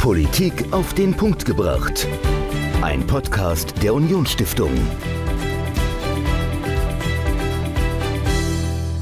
Politik auf den Punkt gebracht. Ein Podcast der Unionsstiftung.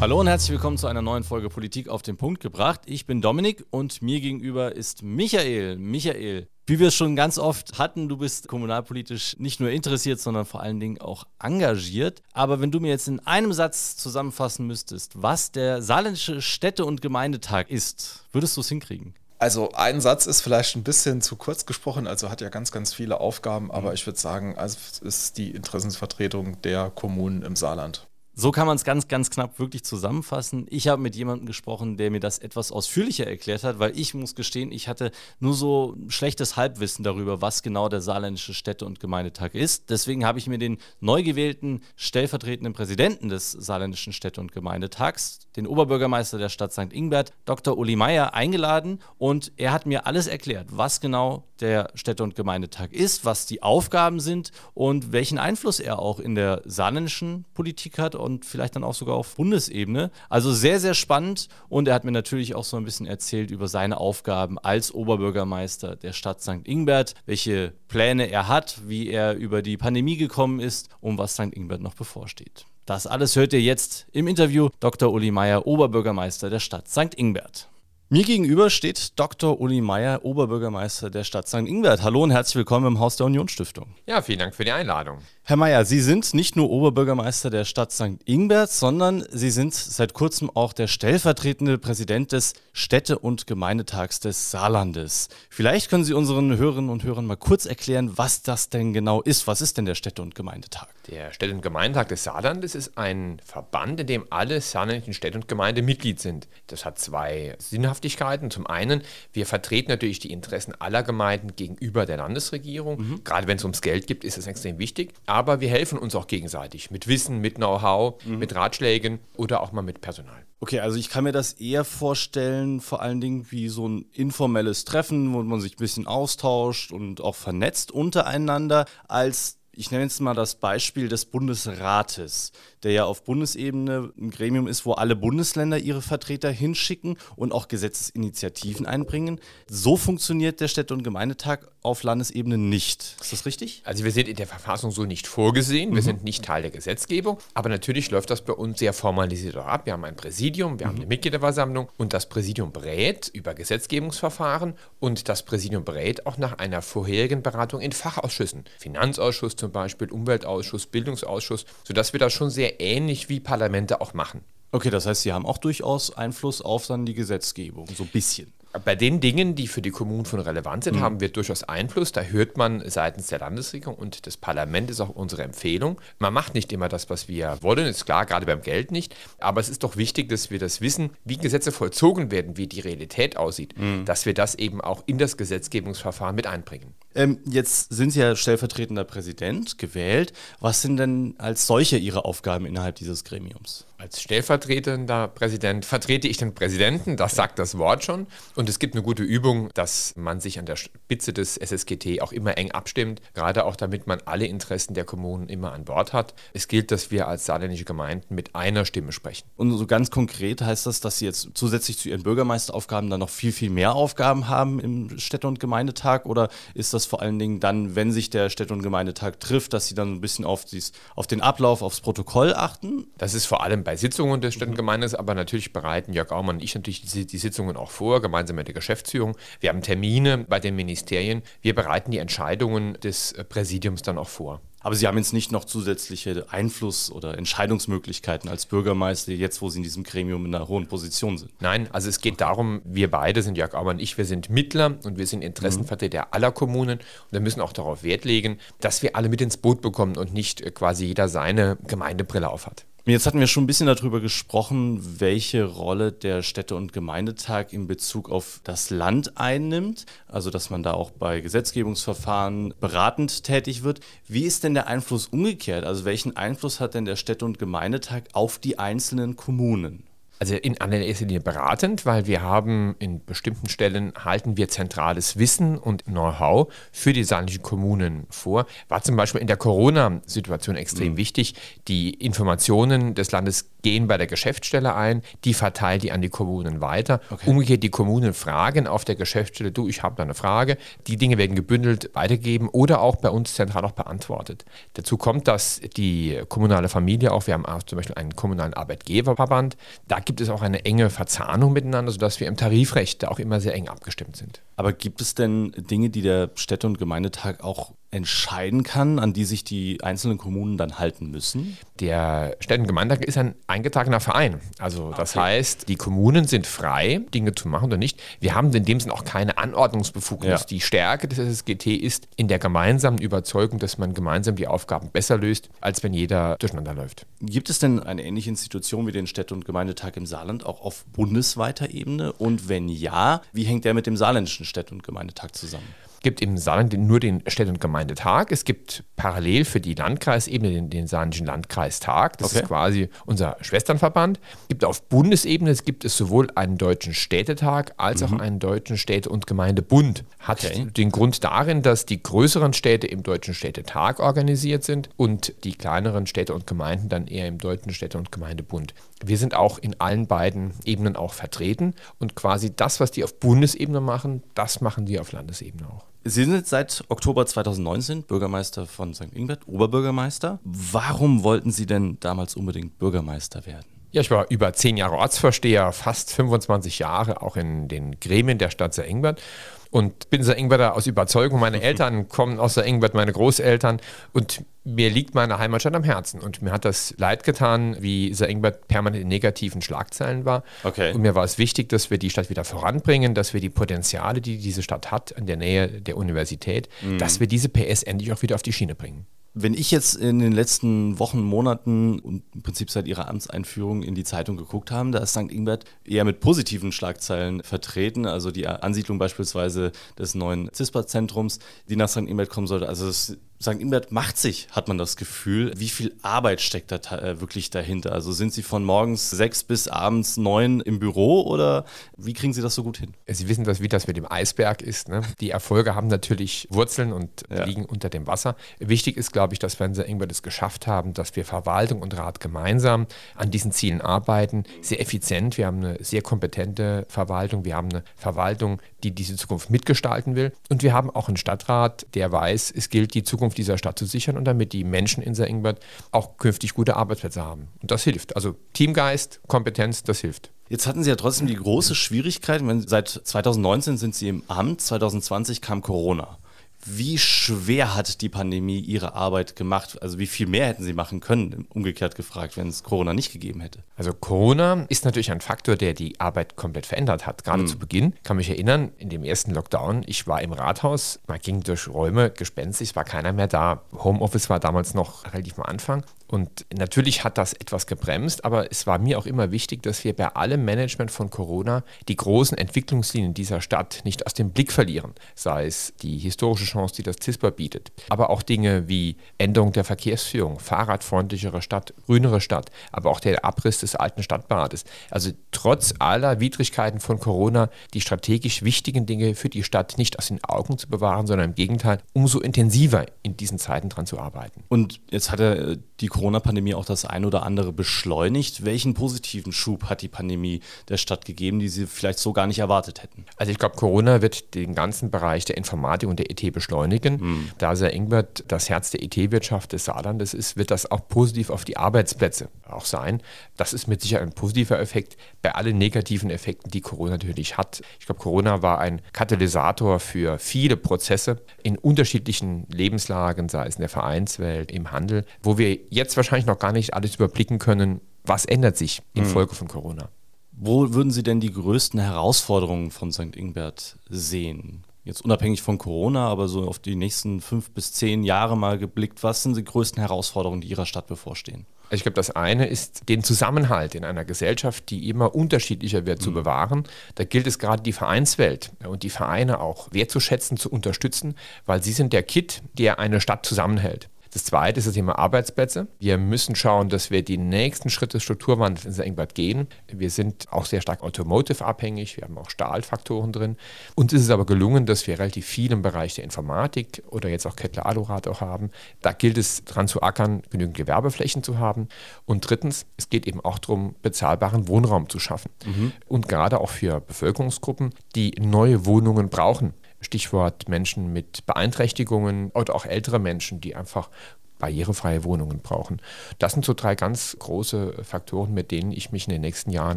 Hallo und herzlich willkommen zu einer neuen Folge Politik auf den Punkt gebracht. Ich bin Dominik und mir gegenüber ist Michael. Michael, wie wir es schon ganz oft hatten, du bist kommunalpolitisch nicht nur interessiert, sondern vor allen Dingen auch engagiert. Aber wenn du mir jetzt in einem Satz zusammenfassen müsstest, was der Saarländische Städte- und Gemeindetag ist, würdest du es hinkriegen? Also ein Satz ist vielleicht ein bisschen zu kurz gesprochen, also hat ja ganz, ganz viele Aufgaben, aber mhm. ich würde sagen, also es ist die Interessensvertretung der Kommunen im Saarland. So kann man es ganz, ganz knapp wirklich zusammenfassen. Ich habe mit jemandem gesprochen, der mir das etwas ausführlicher erklärt hat, weil ich muss gestehen, ich hatte nur so schlechtes Halbwissen darüber, was genau der saarländische Städte- und Gemeindetag ist. Deswegen habe ich mir den neu gewählten stellvertretenden Präsidenten des saarländischen Städte- und Gemeindetags, den Oberbürgermeister der Stadt St. Ingbert, Dr. Uli Meyer, eingeladen und er hat mir alles erklärt, was genau der Städte- und Gemeindetag ist, was die Aufgaben sind und welchen Einfluss er auch in der saarländischen Politik hat und vielleicht dann auch sogar auf Bundesebene. Also sehr, sehr spannend und er hat mir natürlich auch so ein bisschen erzählt über seine Aufgaben als Oberbürgermeister der Stadt St. Ingbert, welche Pläne er hat, wie er über die Pandemie gekommen ist und was St. Ingbert noch bevorsteht. Das alles hört ihr jetzt im Interview Dr. Uli Meyer, Oberbürgermeister der Stadt St. Ingbert. Mir gegenüber steht Dr. Uli Meyer, Oberbürgermeister der Stadt St. Ingbert. Hallo und herzlich willkommen im Haus der Unionsstiftung. Ja, vielen Dank für die Einladung. Herr Meyer, Sie sind nicht nur Oberbürgermeister der Stadt St. Ingbert, sondern Sie sind seit kurzem auch der stellvertretende Präsident des Städte- und Gemeindetags des Saarlandes. Vielleicht können Sie unseren Hörerinnen und Hörern mal kurz erklären, was das denn genau ist. Was ist denn der Städte- und Gemeindetag? Der Städte- und Gemeindetag des Saarlandes ist ein Verband, in dem alle saarländischen Städte und Gemeinde Mitglied sind. Das hat zwei Sinnhaftigkeiten. Zum einen, wir vertreten natürlich die Interessen aller Gemeinden gegenüber der Landesregierung. Mhm. Gerade wenn es ums Geld geht, ist das extrem wichtig aber wir helfen uns auch gegenseitig mit Wissen, mit Know-how, mhm. mit Ratschlägen oder auch mal mit Personal. Okay, also ich kann mir das eher vorstellen, vor allen Dingen wie so ein informelles Treffen, wo man sich ein bisschen austauscht und auch vernetzt untereinander, als ich nenne jetzt mal das Beispiel des Bundesrates, der ja auf Bundesebene ein Gremium ist, wo alle Bundesländer ihre Vertreter hinschicken und auch Gesetzesinitiativen einbringen. So funktioniert der Städte- und Gemeindetag auf Landesebene nicht. Ist das richtig? Also wir sind in der Verfassung so nicht vorgesehen. Wir mhm. sind nicht Teil der Gesetzgebung. Aber natürlich läuft das bei uns sehr formalisiert auch ab. Wir haben ein Präsidium, wir mhm. haben eine Mitgliederversammlung und das Präsidium berät über Gesetzgebungsverfahren und das Präsidium berät auch nach einer vorherigen Beratung in Fachausschüssen. Finanzausschuss zum Beispiel, Umweltausschuss, Bildungsausschuss, sodass wir das schon sehr ähnlich wie Parlamente auch machen. Okay, das heißt, Sie haben auch durchaus Einfluss auf dann die Gesetzgebung, so ein bisschen. Bei den Dingen, die für die Kommunen von Relevanz sind, mhm. haben wir durchaus Einfluss. Da hört man seitens der Landesregierung und des Parlaments ist auch unsere Empfehlung. Man macht nicht immer das, was wir wollen, ist klar, gerade beim Geld nicht. Aber es ist doch wichtig, dass wir das wissen, wie Gesetze vollzogen werden, wie die Realität aussieht, mhm. dass wir das eben auch in das Gesetzgebungsverfahren mit einbringen. Ähm, jetzt sind Sie ja stellvertretender Präsident gewählt. Was sind denn als solche Ihre Aufgaben innerhalb dieses Gremiums? Als stellvertretender Präsident vertrete ich den Präsidenten, das sagt das Wort schon. Und es gibt eine gute Übung, dass man sich an der Spitze des SSGT auch immer eng abstimmt, gerade auch damit man alle Interessen der Kommunen immer an Bord hat. Es gilt, dass wir als saarländische Gemeinden mit einer Stimme sprechen. Und so ganz konkret heißt das, dass Sie jetzt zusätzlich zu Ihren Bürgermeisteraufgaben dann noch viel, viel mehr Aufgaben haben im Städte- und Gemeindetag? Oder ist das vor allen Dingen dann, wenn sich der Städte- und Gemeindetag trifft, dass Sie dann ein bisschen auf, dies, auf den Ablauf, aufs Protokoll achten? Das ist vor allem bei Sitzungen des Stadtgemeindes, aber natürlich bereiten Jörg Aumann und ich natürlich die, die Sitzungen auch vor, gemeinsam mit der Geschäftsführung. Wir haben Termine bei den Ministerien. Wir bereiten die Entscheidungen des äh, Präsidiums dann auch vor. Aber Sie haben jetzt nicht noch zusätzliche Einfluss- oder Entscheidungsmöglichkeiten als Bürgermeister, jetzt wo Sie in diesem Gremium in einer hohen Position sind. Nein, also es geht darum, wir beide sind Jörg Aumann und ich, wir sind Mittler und wir sind Interessenvertreter mhm. aller Kommunen und wir müssen auch darauf Wert legen, dass wir alle mit ins Boot bekommen und nicht äh, quasi jeder seine Gemeindebrille aufhat. Jetzt hatten wir schon ein bisschen darüber gesprochen, welche Rolle der Städte- und Gemeindetag in Bezug auf das Land einnimmt, also dass man da auch bei Gesetzgebungsverfahren beratend tätig wird. Wie ist denn der Einfluss umgekehrt? Also welchen Einfluss hat denn der Städte- und Gemeindetag auf die einzelnen Kommunen? Also in allererster Linie beratend, weil wir haben in bestimmten Stellen halten wir zentrales Wissen und Know-how für die saarländischen Kommunen vor. War zum Beispiel in der Corona-Situation extrem mhm. wichtig. Die Informationen des Landes gehen bei der Geschäftsstelle ein, die verteilt die an die Kommunen weiter. Okay. Umgekehrt die Kommunen fragen auf der Geschäftsstelle, du, ich habe da eine Frage. Die Dinge werden gebündelt weitergegeben oder auch bei uns zentral auch beantwortet. Dazu kommt, dass die kommunale Familie auch, wir haben zum Beispiel einen kommunalen Arbeitgeberverband, da gibt es auch eine enge Verzahnung miteinander, sodass wir im Tarifrecht auch immer sehr eng abgestimmt sind. Aber gibt es denn Dinge, die der Städte- und Gemeindetag auch entscheiden kann, an die sich die einzelnen Kommunen dann halten müssen? Der Städte- und Gemeindetag ist ein eingetragener Verein. Also das okay. heißt, die Kommunen sind frei, Dinge zu machen oder nicht. Wir haben in dem Sinne auch keine Anordnungsbefugnis. Ja. Die Stärke des SSGT ist in der gemeinsamen Überzeugung, dass man gemeinsam die Aufgaben besser löst, als wenn jeder durcheinander läuft. Gibt es denn eine ähnliche Institution wie den Städte- und Gemeindetag im Saarland auch auf bundesweiter Ebene? Und wenn ja, wie hängt der mit dem saarländischen Städte- und Gemeindetag zusammen? Gibt im Saarland nur den Städte- und Gemeindetag. Es gibt parallel für die Landkreisebene den, den Saarländischen Landkreistag. Das okay. ist quasi unser Schwesternverband. Es gibt auf Bundesebene es gibt es sowohl einen deutschen Städtetag als mhm. auch einen deutschen Städte- und Gemeindebund. Hat okay. den Grund darin, dass die größeren Städte im deutschen Städtetag organisiert sind und die kleineren Städte und Gemeinden dann eher im deutschen Städte- und Gemeindebund. Wir sind auch in allen beiden Ebenen auch vertreten und quasi das, was die auf Bundesebene machen, das machen die auf Landesebene auch. Sie sind seit Oktober 2019 Bürgermeister von St. Ingbert, Oberbürgermeister. Warum wollten Sie denn damals unbedingt Bürgermeister werden? Ja, ich war über zehn Jahre Ortsvorsteher, fast 25 Jahre auch in den Gremien der Stadt St. Ingbert und bin St. Ingwerter aus Überzeugung. Meine Eltern kommen aus St. Ingbert, meine Großeltern und mir liegt meine Heimatstadt am Herzen und mir hat das leid getan, wie St. Ingbert permanent in negativen Schlagzeilen war. Okay. Und mir war es wichtig, dass wir die Stadt wieder voranbringen, dass wir die Potenziale, die diese Stadt hat, in der Nähe der Universität, mhm. dass wir diese PS endlich auch wieder auf die Schiene bringen. Wenn ich jetzt in den letzten Wochen, Monaten und im Prinzip seit ihrer Amtseinführung in die Zeitung geguckt habe, da ist St. Ingbert eher mit positiven Schlagzeilen vertreten. Also die Ansiedlung beispielsweise des neuen CISPA-Zentrums, die nach St. Ingbert kommen sollte. Also es St. Ingbert macht sich, hat man das Gefühl. Wie viel Arbeit steckt da äh, wirklich dahinter? Also sind Sie von morgens sechs bis abends neun im Büro oder wie kriegen Sie das so gut hin? Sie wissen, dass, wie das mit dem Eisberg ist. Ne? Die Erfolge haben natürlich Wurzeln und ja. liegen unter dem Wasser. Wichtig ist, glaube ich, dass wir in St. Ingbert es geschafft haben, dass wir Verwaltung und Rat gemeinsam an diesen Zielen arbeiten. Sehr effizient. Wir haben eine sehr kompetente Verwaltung. Wir haben eine Verwaltung, die diese Zukunft mitgestalten will. Und wir haben auch einen Stadtrat, der weiß, es gilt, die Zukunft Zukunft dieser Stadt zu sichern und damit die Menschen in St. Ingbert auch künftig gute Arbeitsplätze haben. Und das hilft. Also Teamgeist, Kompetenz, das hilft. Jetzt hatten Sie ja trotzdem die große Schwierigkeit, wenn, seit 2019 sind Sie im Amt, 2020 kam Corona. Wie schwer hat die Pandemie Ihre Arbeit gemacht? Also wie viel mehr hätten Sie machen können, umgekehrt gefragt, wenn es Corona nicht gegeben hätte? Also Corona ist natürlich ein Faktor, der die Arbeit komplett verändert hat. Gerade mhm. zu Beginn kann mich erinnern, in dem ersten Lockdown, ich war im Rathaus, man ging durch Räume gespenstisch, es war keiner mehr da. Homeoffice war damals noch relativ am Anfang. Und natürlich hat das etwas gebremst, aber es war mir auch immer wichtig, dass wir bei allem Management von Corona die großen Entwicklungslinien dieser Stadt nicht aus dem Blick verlieren. Sei es die historische Chance, die das CISPA bietet, aber auch Dinge wie Änderung der Verkehrsführung, fahrradfreundlichere Stadt, grünere Stadt, aber auch der Abriss des alten Stadtbades. Also trotz aller Widrigkeiten von Corona die strategisch wichtigen Dinge für die Stadt nicht aus den Augen zu bewahren, sondern im Gegenteil umso intensiver in diesen Zeiten dran zu arbeiten. Und jetzt hat er die Corona-Pandemie auch das ein oder andere beschleunigt. Welchen positiven Schub hat die Pandemie der Stadt gegeben, die Sie vielleicht so gar nicht erwartet hätten? Also ich glaube, Corona wird den ganzen Bereich der Informatik und der IT beschleunigen. Hm. Da sehr Engbert das Herz der IT-Wirtschaft des Saarlandes ist, wird das auch positiv auf die Arbeitsplätze auch sein. Das ist mit Sicherheit ein positiver Effekt bei allen negativen Effekten, die Corona natürlich hat. Ich glaube, Corona war ein Katalysator für viele Prozesse in unterschiedlichen Lebenslagen, sei es in der Vereinswelt, im Handel, wo wir jetzt wahrscheinlich noch gar nicht alles überblicken können, was ändert sich infolge hm. von Corona. Wo würden Sie denn die größten Herausforderungen von St. Ingbert sehen? Jetzt unabhängig von Corona, aber so auf die nächsten fünf bis zehn Jahre mal geblickt, was sind die größten Herausforderungen, die Ihrer Stadt bevorstehen? Ich glaube, das eine ist, den Zusammenhalt in einer Gesellschaft, die immer unterschiedlicher wird, mhm. zu bewahren. Da gilt es gerade die Vereinswelt und die Vereine auch wertzuschätzen, zu unterstützen, weil sie sind der Kit, der eine Stadt zusammenhält. Das zweite ist das Thema Arbeitsplätze. Wir müssen schauen, dass wir die nächsten Schritte des Strukturwandels in. Ingbert gehen. Wir sind auch sehr stark automotive abhängig. Wir haben auch Stahlfaktoren drin. Uns ist es aber gelungen, dass wir relativ viel im Bereich der Informatik oder jetzt auch Kettler Alurat auch haben. Da gilt es dran zu ackern, genügend Gewerbeflächen zu haben. Und drittens, es geht eben auch darum, bezahlbaren Wohnraum zu schaffen. Mhm. Und gerade auch für Bevölkerungsgruppen, die neue Wohnungen brauchen. Stichwort Menschen mit Beeinträchtigungen oder auch ältere Menschen, die einfach barrierefreie Wohnungen brauchen. Das sind so drei ganz große Faktoren, mit denen ich mich in den nächsten Jahren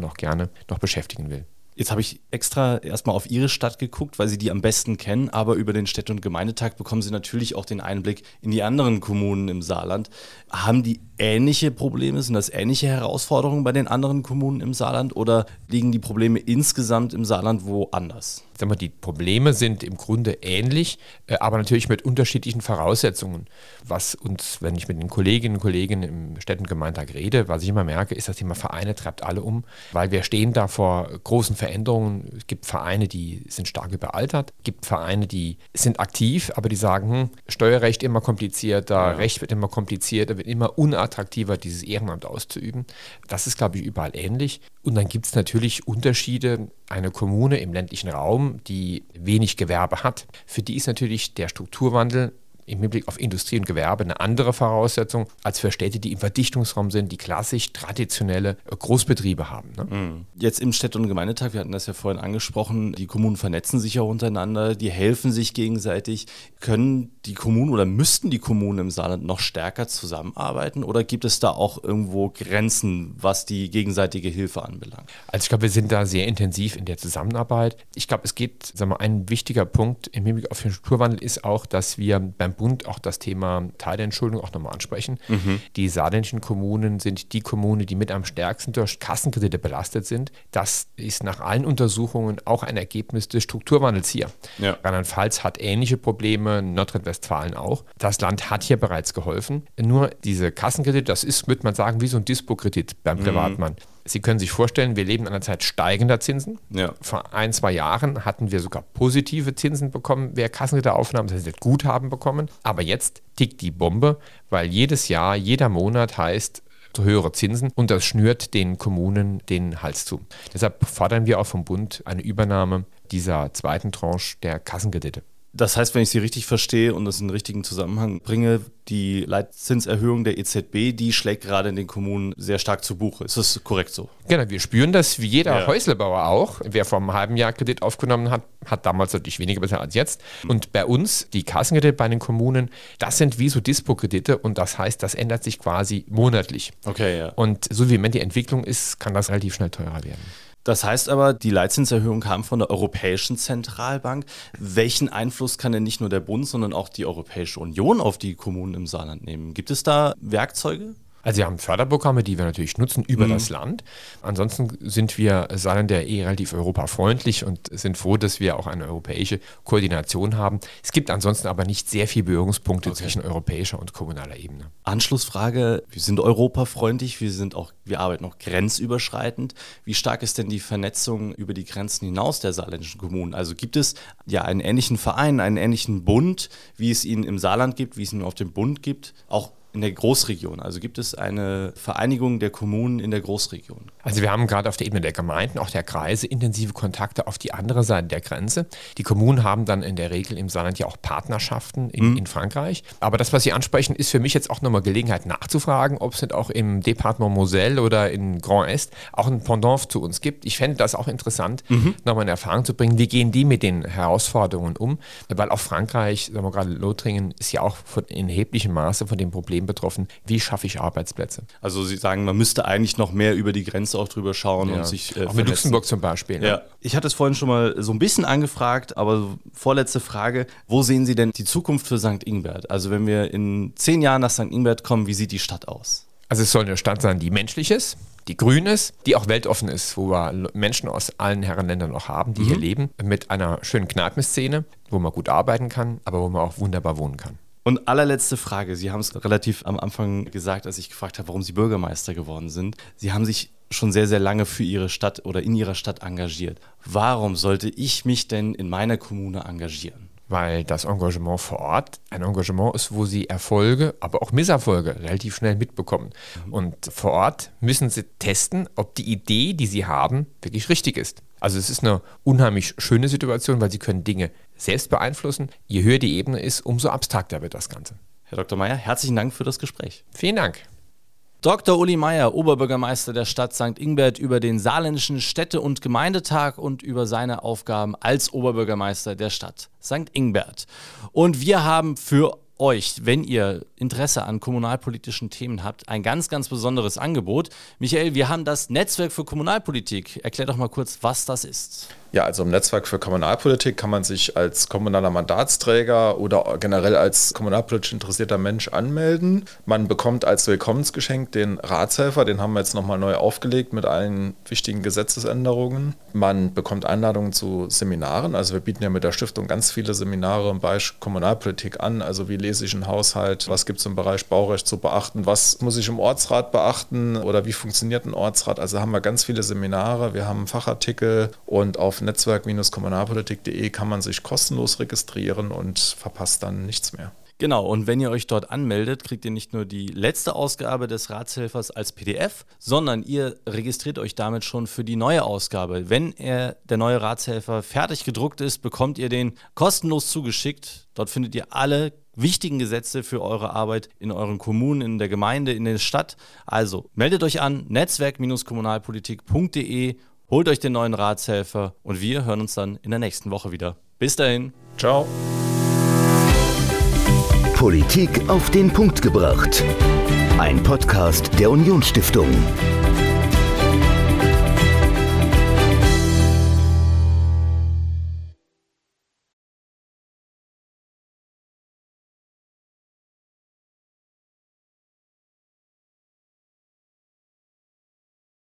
noch gerne noch beschäftigen will. Jetzt habe ich extra erstmal auf Ihre Stadt geguckt, weil Sie die am besten kennen, aber über den Städte- und Gemeindetag bekommen Sie natürlich auch den Einblick in die anderen Kommunen im Saarland. Haben die ähnliche Probleme? Sind das ähnliche Herausforderungen bei den anderen Kommunen im Saarland oder liegen die Probleme insgesamt im Saarland woanders? Sag mal, die Probleme sind im Grunde ähnlich, äh, aber natürlich mit unterschiedlichen Voraussetzungen. Was uns, wenn ich mit den Kolleginnen und Kollegen im Städtengemeindtag rede, was ich immer merke, ist das Thema Vereine treibt alle um, weil wir stehen da vor großen Veränderungen. Es gibt Vereine, die sind stark überaltert, es gibt Vereine, die sind aktiv, aber die sagen, hm, Steuerrecht immer komplizierter, ja. Recht wird immer komplizierter, wird immer unattraktiver, dieses Ehrenamt auszuüben. Das ist, glaube ich, überall ähnlich. Und dann gibt es natürlich Unterschiede. Eine Kommune im ländlichen Raum, die wenig Gewerbe hat, für die ist natürlich der Strukturwandel im Hinblick auf Industrie und Gewerbe eine andere Voraussetzung als für Städte, die im Verdichtungsraum sind, die klassisch traditionelle Großbetriebe haben. Ne? Mhm. Jetzt im Städte- und Gemeindetag, wir hatten das ja vorhin angesprochen, die Kommunen vernetzen sich ja untereinander, die helfen sich gegenseitig. Können die Kommunen oder müssten die Kommunen im Saarland noch stärker zusammenarbeiten oder gibt es da auch irgendwo Grenzen, was die gegenseitige Hilfe anbelangt? Also ich glaube, wir sind da sehr intensiv in der Zusammenarbeit. Ich glaube, es geht, sagen wir, ein wichtiger Punkt im Hinblick auf den Strukturwandel ist auch, dass wir beim Bund auch das Thema Teilentschuldung auch nochmal ansprechen. Mhm. Die saarländischen Kommunen sind die Kommunen, die mit am stärksten durch Kassenkredite belastet sind. Das ist nach allen Untersuchungen auch ein Ergebnis des Strukturwandels hier. Ja. Rheinland-Pfalz hat ähnliche Probleme, Nordrhein-Westfalen auch. Das Land hat hier bereits geholfen. Nur diese Kassenkredite, das ist, würde man sagen, wie so ein Dispo-Kredit beim mhm. Privatmann. Mhm. Sie können sich vorstellen, wir leben in einer Zeit steigender Zinsen. Ja. Vor ein, zwei Jahren hatten wir sogar positive Zinsen bekommen, wer Kassenritteraufnahmen, das heißt Guthaben bekommen. Aber jetzt tickt die Bombe, weil jedes Jahr, jeder Monat heißt, höhere Zinsen und das schnürt den Kommunen den Hals zu. Deshalb fordern wir auch vom Bund eine Übernahme dieser zweiten Tranche der Kassenkredite. Das heißt, wenn ich Sie richtig verstehe und das in den richtigen Zusammenhang bringe, die Leitzinserhöhung der EZB, die schlägt gerade in den Kommunen sehr stark zu Buche. Ist das korrekt so? Genau, wir spüren das wie jeder ja. Häuslebauer auch. Wer vor einem halben Jahr Kredit aufgenommen hat, hat damals natürlich weniger bezahlt als jetzt. Und bei uns, die Kassenkredite bei den Kommunen, das sind wie so Dispo-Kredite und das heißt, das ändert sich quasi monatlich. Okay, ja. Und so wie im Moment die Entwicklung ist, kann das relativ schnell teurer werden. Das heißt aber, die Leitzinserhöhung kam von der Europäischen Zentralbank. Welchen Einfluss kann denn nicht nur der Bund, sondern auch die Europäische Union auf die Kommunen im Saarland nehmen? Gibt es da Werkzeuge? Also wir haben Förderprogramme, die wir natürlich nutzen über mhm. das Land. Ansonsten sind wir Saarländer eh relativ europafreundlich und sind froh, dass wir auch eine europäische Koordination haben. Es gibt ansonsten aber nicht sehr viele Berührungspunkte okay. zwischen europäischer und kommunaler Ebene. Anschlussfrage, wir sind europafreundlich, wir sind auch, wir arbeiten auch grenzüberschreitend. Wie stark ist denn die Vernetzung über die Grenzen hinaus der saarländischen Kommunen? Also gibt es ja einen ähnlichen Verein, einen ähnlichen Bund, wie es ihn im Saarland gibt, wie es ihn auf dem Bund gibt, auch in der Großregion? Also gibt es eine Vereinigung der Kommunen in der Großregion? Also wir haben gerade auf der Ebene der Gemeinden, auch der Kreise, intensive Kontakte auf die andere Seite der Grenze. Die Kommunen haben dann in der Regel im Saarland ja auch Partnerschaften in, mhm. in Frankreich. Aber das, was Sie ansprechen, ist für mich jetzt auch nochmal Gelegenheit nachzufragen, ob es nicht auch im Departement Moselle oder in Grand Est auch ein Pendant zu uns gibt. Ich fände das auch interessant, mhm. nochmal in Erfahrung zu bringen, wie gehen die mit den Herausforderungen um? Weil auch Frankreich, sagen wir gerade Lothringen, ist ja auch in erheblichem Maße von dem Problem betroffen, wie schaffe ich Arbeitsplätze. Also Sie sagen, man müsste eigentlich noch mehr über die Grenze auch drüber schauen ja. und sich. Äh, auch mit Luxemburg zum Beispiel. Ne? Ja. Ich hatte es vorhin schon mal so ein bisschen angefragt, aber vorletzte Frage: Wo sehen Sie denn die Zukunft für St. Ingbert? Also, wenn wir in zehn Jahren nach St. Ingbert kommen, wie sieht die Stadt aus? Also, es soll eine Stadt sein, die menschlich ist, die grün ist, die auch weltoffen ist, wo wir Menschen aus allen Herrenländern noch haben, die mhm. hier leben, mit einer schönen Kneipenszene, wo man gut arbeiten kann, aber wo man auch wunderbar wohnen kann. Und allerletzte Frage. Sie haben es relativ am Anfang gesagt, als ich gefragt habe, warum Sie Bürgermeister geworden sind. Sie haben sich schon sehr, sehr lange für Ihre Stadt oder in Ihrer Stadt engagiert. Warum sollte ich mich denn in meiner Kommune engagieren? weil das Engagement vor Ort ein Engagement ist, wo Sie Erfolge, aber auch Misserfolge relativ schnell mitbekommen. Und vor Ort müssen Sie testen, ob die Idee, die Sie haben, wirklich richtig ist. Also es ist eine unheimlich schöne Situation, weil Sie können Dinge selbst beeinflussen. Je höher die Ebene ist, umso abstrakter wird das Ganze. Herr Dr. Meyer, herzlichen Dank für das Gespräch. Vielen Dank. Dr. Uli Meier, Oberbürgermeister der Stadt St. Ingbert, über den saarländischen Städte- und Gemeindetag und über seine Aufgaben als Oberbürgermeister der Stadt St. Ingbert. Und wir haben für euch, wenn ihr Interesse an kommunalpolitischen Themen habt, ein ganz, ganz besonderes Angebot. Michael, wir haben das Netzwerk für Kommunalpolitik. Erklär doch mal kurz, was das ist. Ja, also im Netzwerk für Kommunalpolitik kann man sich als kommunaler Mandatsträger oder generell als kommunalpolitisch interessierter Mensch anmelden. Man bekommt als Willkommensgeschenk den Ratshelfer, den haben wir jetzt nochmal neu aufgelegt mit allen wichtigen Gesetzesänderungen. Man bekommt Einladungen zu Seminaren, also wir bieten ja mit der Stiftung ganz viele Seminare im Bereich Kommunalpolitik an, also wie lese ich einen Haushalt, was gibt es im Bereich Baurecht zu beachten, was muss ich im Ortsrat beachten oder wie funktioniert ein Ortsrat. Also haben wir ganz viele Seminare, wir haben Fachartikel und auf netzwerk-kommunalpolitik.de kann man sich kostenlos registrieren und verpasst dann nichts mehr. Genau, und wenn ihr euch dort anmeldet, kriegt ihr nicht nur die letzte Ausgabe des Ratshelfers als PDF, sondern ihr registriert euch damit schon für die neue Ausgabe. Wenn er, der neue Ratshelfer fertig gedruckt ist, bekommt ihr den kostenlos zugeschickt. Dort findet ihr alle wichtigen Gesetze für eure Arbeit in euren Kommunen, in der Gemeinde, in der Stadt. Also meldet euch an netzwerk-kommunalpolitik.de Holt euch den neuen Ratshelfer und wir hören uns dann in der nächsten Woche wieder. Bis dahin. Ciao. Politik auf den Punkt gebracht. Ein Podcast der Unionsstiftung.